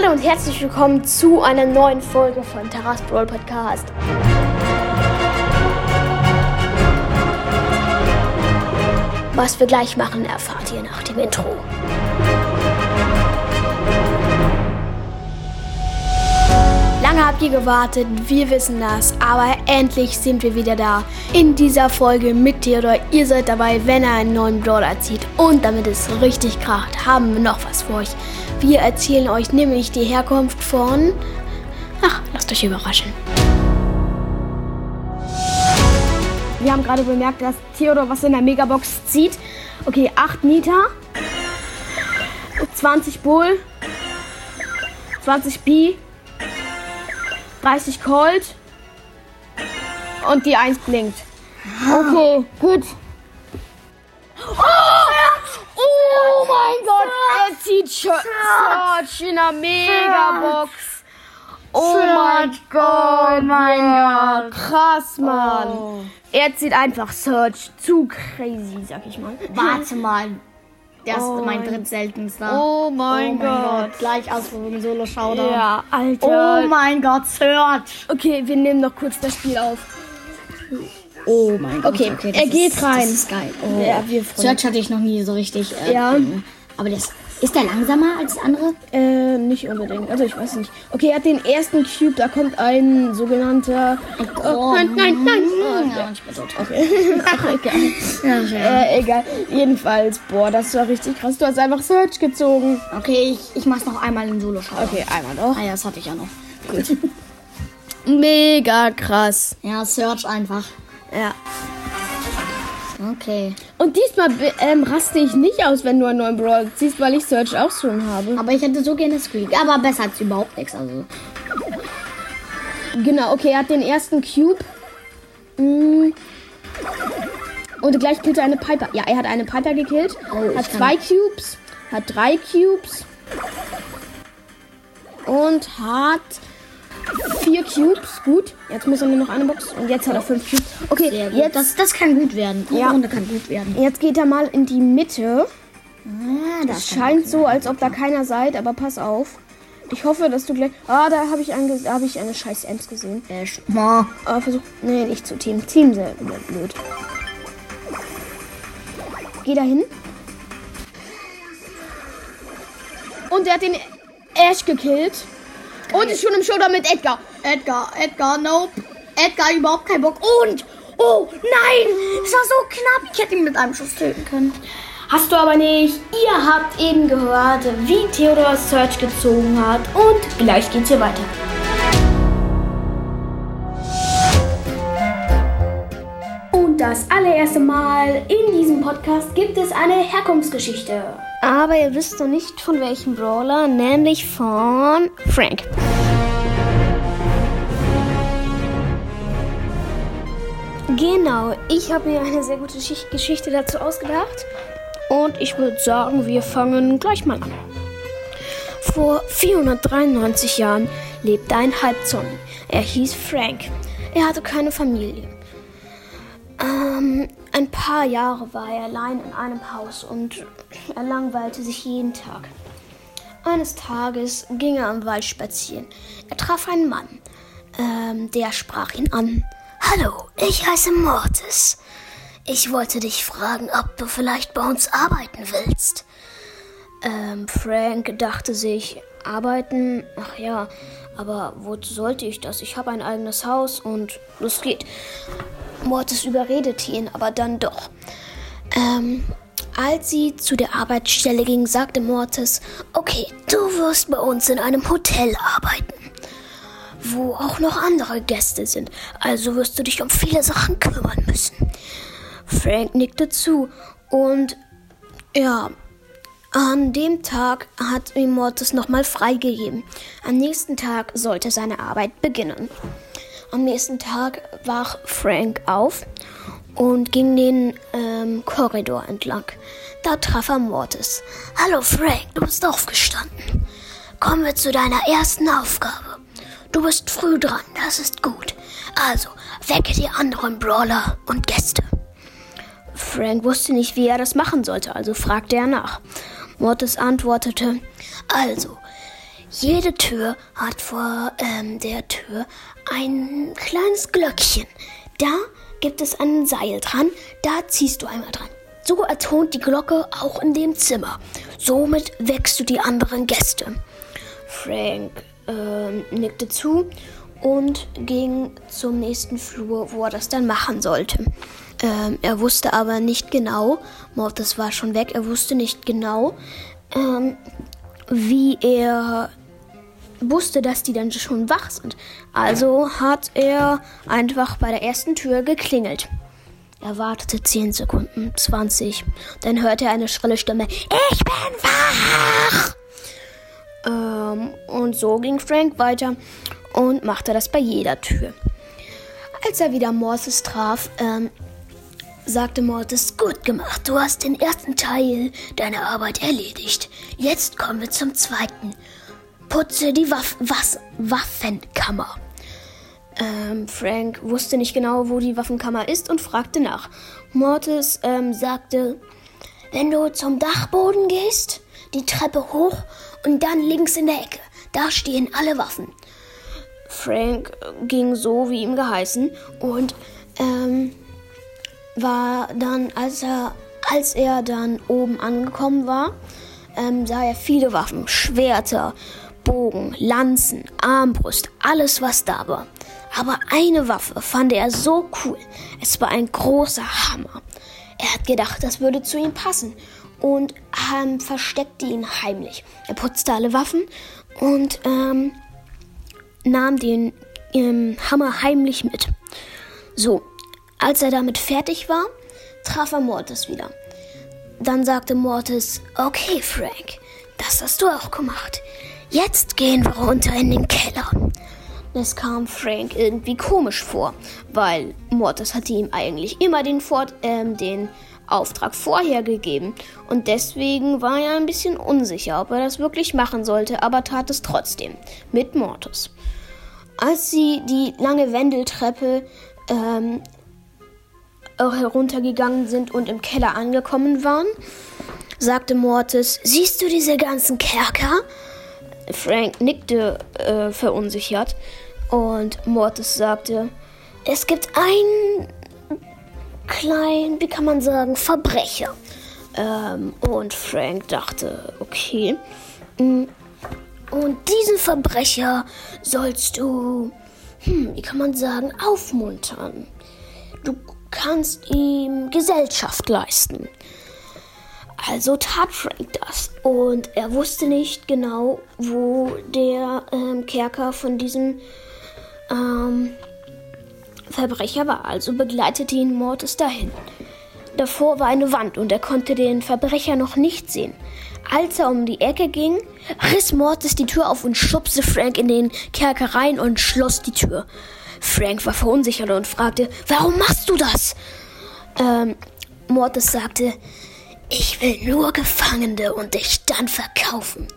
Hallo und herzlich willkommen zu einer neuen Folge von Taras Brawl Podcast. Was wir gleich machen, erfahrt ihr nach dem Intro. Habt ihr gewartet, wir wissen das, aber endlich sind wir wieder da. In dieser Folge mit Theodor, ihr seid dabei, wenn er einen neuen Brawler zieht. Und damit es richtig kracht, haben wir noch was für euch. Wir erzählen euch nämlich die Herkunft von... Ach, lasst euch überraschen. Wir haben gerade bemerkt, dass Theodor was in der Megabox zieht. Okay, 8 Nita, 20 Bull, 20 B, 30 Colt und die 1 blinkt. Okay, gut. Oh mein Gott, er zieht Search in der Megabox. Oh mein Gott, mein Gott. Krass, Mann. Er zieht einfach Search. Zu crazy, sag ich mal. Warte mal. Der ist Oh mein mein- drittseltenster. Oh mein Gott. Gleich Ausführung Solo Showdown. Ja, Alter. Oh mein Gott, Search. Okay, wir nehmen noch kurz das Spiel auf. Oh mein Gott. Okay, das er geht ist, rein. Das ist geil. Oh. Ja, Search hatte ich noch nie so richtig. Äh, Ja. Aber das, ist der langsamer als andere? Äh, nicht unbedingt. Also ich weiß nicht. Okay, er hat den ersten Cube, da kommt ein sogenannter. Oh, nein, nein, nein. Ja, und ich bin tot. Ach, egal. Ja. Äh, egal. Jedenfalls, boah, das war richtig krass. Du hast einfach Search gezogen. Okay, ich, ich mach's noch einmal in Solo Showdown. Okay, einmal noch. Ah ja, das hatte ich ja noch. Mega krass. Ja, Search einfach. Ja. Okay. Und diesmal ähm, raste ich nicht aus, wenn du einen neuen Brawl ziehst, weil ich Search auch schon habe. Aber ich hätte so gerne Squeak. Aber besser als überhaupt nichts. Also. Genau, okay, er hat den ersten Cube. Mm. Und gleich killt er eine Piper. Ja, er hat eine Piper gekillt. Oh, hat zwei Cubes. Hat drei Cubes. Und hat vier Cubes. Gut. Jetzt muss er nur noch eine Box. Und jetzt hat er fünf Cubes. Okay, jetzt, Das, das kann gut werden. Die Ja. Runde kann gut werden. jetzt geht er mal in die Mitte. Ah, das scheint so, als ob da keiner seid, aber pass auf. Ich hoffe, dass du gleich. Ah, da habe ich, ange- hab ich eine scheiß Ems gesehen. Äh, Ma. Aber versuch. Nee, nicht zu Team. Team sehr blöd. Geh da hin. Und er hat den Ash gekillt. Und ist schon im Showdown mit Edgar. Edgar, Edgar, nope. Edgar, überhaupt keinen Bock. Und, oh, nein, es war so knapp. Ich hätte ihn mit einem Schuss töten können. Hast du aber nicht. Ihr habt eben gehört, wie Theodor Search gezogen hat. Und gleich geht's hier weiter. Und das allererste Mal in diesem Podcast gibt es eine Herkunftsgeschichte. Aber ihr wisst noch nicht von welchem Brawler, nämlich von Frank. Genau, ich habe mir eine sehr gute Schicht- Geschichte dazu ausgedacht. Und ich würde sagen, wir fangen gleich mal an. Vor 493 Jahren lebte ein Halbzombie. Er hieß Frank. Er hatte keine Familie. Ähm, ein paar Jahre war er allein in einem Haus und er langweilte sich jeden Tag. Eines Tages ging er im Wald spazieren. Er traf einen Mann. Ähm, der sprach ihn an. Hallo, ich heiße Mortis. Ich wollte dich fragen, ob du vielleicht bei uns arbeiten willst. Ähm, Frank dachte sich, arbeiten? Ach ja, aber wo sollte ich das? Ich habe ein eigenes Haus und los geht. Mortis überredete ihn, aber dann doch. Ähm, als sie zu der Arbeitsstelle ging, sagte Mortis, okay, du wirst bei uns in einem Hotel arbeiten, wo auch noch andere Gäste sind, also wirst du dich um viele Sachen kümmern müssen. Frank nickte zu und ja, an dem Tag hat ihm Mortis nochmal freigegeben. Am nächsten Tag sollte seine Arbeit beginnen. Am nächsten Tag wach Frank auf und ging den ähm, Korridor entlang. Da traf er Mortis. Hallo Frank, du bist aufgestanden. Kommen wir zu deiner ersten Aufgabe. Du bist früh dran, das ist gut. Also, wecke die anderen Brawler und Gäste. Frank wusste nicht, wie er das machen sollte, also fragte er nach. Mortis antwortete, also, Jede Tür hat vor ähm, der Tür ein kleines Glöckchen. Da gibt es ein Seil dran, da ziehst du einmal dran. So ertont die Glocke auch in dem Zimmer. Somit wächst du die anderen Gäste. Frank ähm, nickte zu und ging zum nächsten Flur, wo er das dann machen sollte. Ähm, er wusste aber nicht genau, Mortis war schon weg, er wusste nicht genau, ähm, wie er wusste, dass die dann schon wach sind. Also hat er einfach bei der ersten Tür geklingelt. Er wartete 10 Sekunden, 20. Dann hörte er eine schrille Stimme. Ich bin wach! Ähm, und so ging Frank weiter und machte das bei jeder Tür. Als er wieder Mortis traf, ähm, sagte Mortis, gut gemacht, du hast den ersten Teil deiner Arbeit erledigt. Jetzt kommen wir zum zweiten. Putze die Waff was Waffenkammer. Ähm, Frank wusste nicht genau, wo die Waffenkammer ist und fragte nach. Mortis ähm, sagte, wenn du zum Dachboden gehst, die Treppe hoch und dann links in der Ecke, da stehen alle Waffen. Frank ging so, wie ihm geheißen, und ähm, war dann, als er, als er dann oben angekommen war, ähm, sah er viele Waffen, Schwerter, Bogen, Lanzen, Armbrust, alles was da war. Aber eine Waffe fand er so cool. Es war ein großer Hammer. Er hat gedacht, das würde zu ihm passen und ähm, versteckte ihn heimlich. Er putzte alle Waffen und ähm, nahm den ähm, Hammer heimlich mit. So, als er damit fertig war, traf er Mortis wieder. Dann sagte Mortis, okay Frank, das hast du auch gemacht. Jetzt gehen wir runter in den Keller. Das kam Frank irgendwie komisch vor, weil Mortis hatte ihm eigentlich immer den, Fort, ähm, den Auftrag vorher gegeben und deswegen war er ein bisschen unsicher, ob er das wirklich machen sollte, aber tat es trotzdem mit Mortis. Als sie die lange Wendeltreppe ähm, heruntergegangen sind und im Keller angekommen waren, sagte Mortis, siehst du diese ganzen Kerker? Frank nickte äh, verunsichert und Mortis sagte, es gibt einen kleinen, wie kann man sagen, Verbrecher. Ähm, und Frank dachte, okay. Mm, und diesen Verbrecher sollst du, hm, wie kann man sagen, aufmuntern. Du kannst ihm Gesellschaft leisten. Also tat Frank das. Und er wusste nicht genau, wo der ähm, Kerker von diesem ähm, Verbrecher war. Also begleitete ihn Mortis dahin. Davor war eine Wand und er konnte den Verbrecher noch nicht sehen. Als er um die Ecke ging, riss Mortis die Tür auf und schubste Frank in den Kerker rein und schloss die Tür. Frank war verunsichert und fragte, warum machst du das? Ähm, Mortis sagte, ich will nur Gefangene und dich dann verkaufen.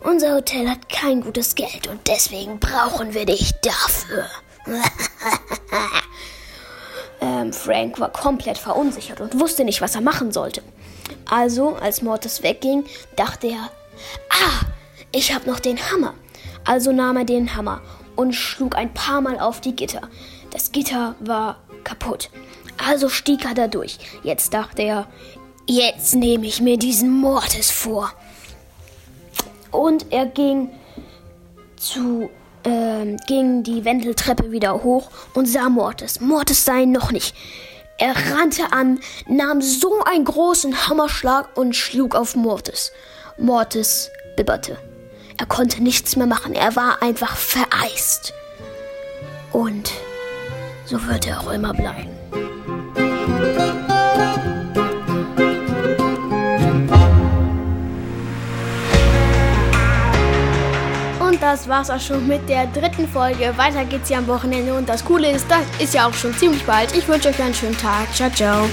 Unser Hotel hat kein gutes Geld und deswegen brauchen wir dich dafür. ähm, Frank war komplett verunsichert und wusste nicht, was er machen sollte. Also, als Mortis wegging, dachte er, ah, ich habe noch den Hammer. Also nahm er den Hammer und schlug ein paar Mal auf die Gitter. Das Gitter war kaputt. Also stieg er da durch. Jetzt dachte er, jetzt nehme ich mir diesen Mortis vor. Und er ging zu ähm, ging die Wendeltreppe wieder hoch und sah Mortis. Mortis ihn noch nicht. Er rannte an, nahm so einen großen Hammerschlag und schlug auf Mortis. Mortis bibberte. Er konnte nichts mehr machen. Er war einfach vereist. Und so wird er auch immer bleiben. Und das war's auch schon mit der dritten Folge. Weiter geht's ja am Wochenende und das Coole ist, das ist ja auch schon ziemlich bald. Ich wünsche euch einen schönen Tag. Ciao, ciao.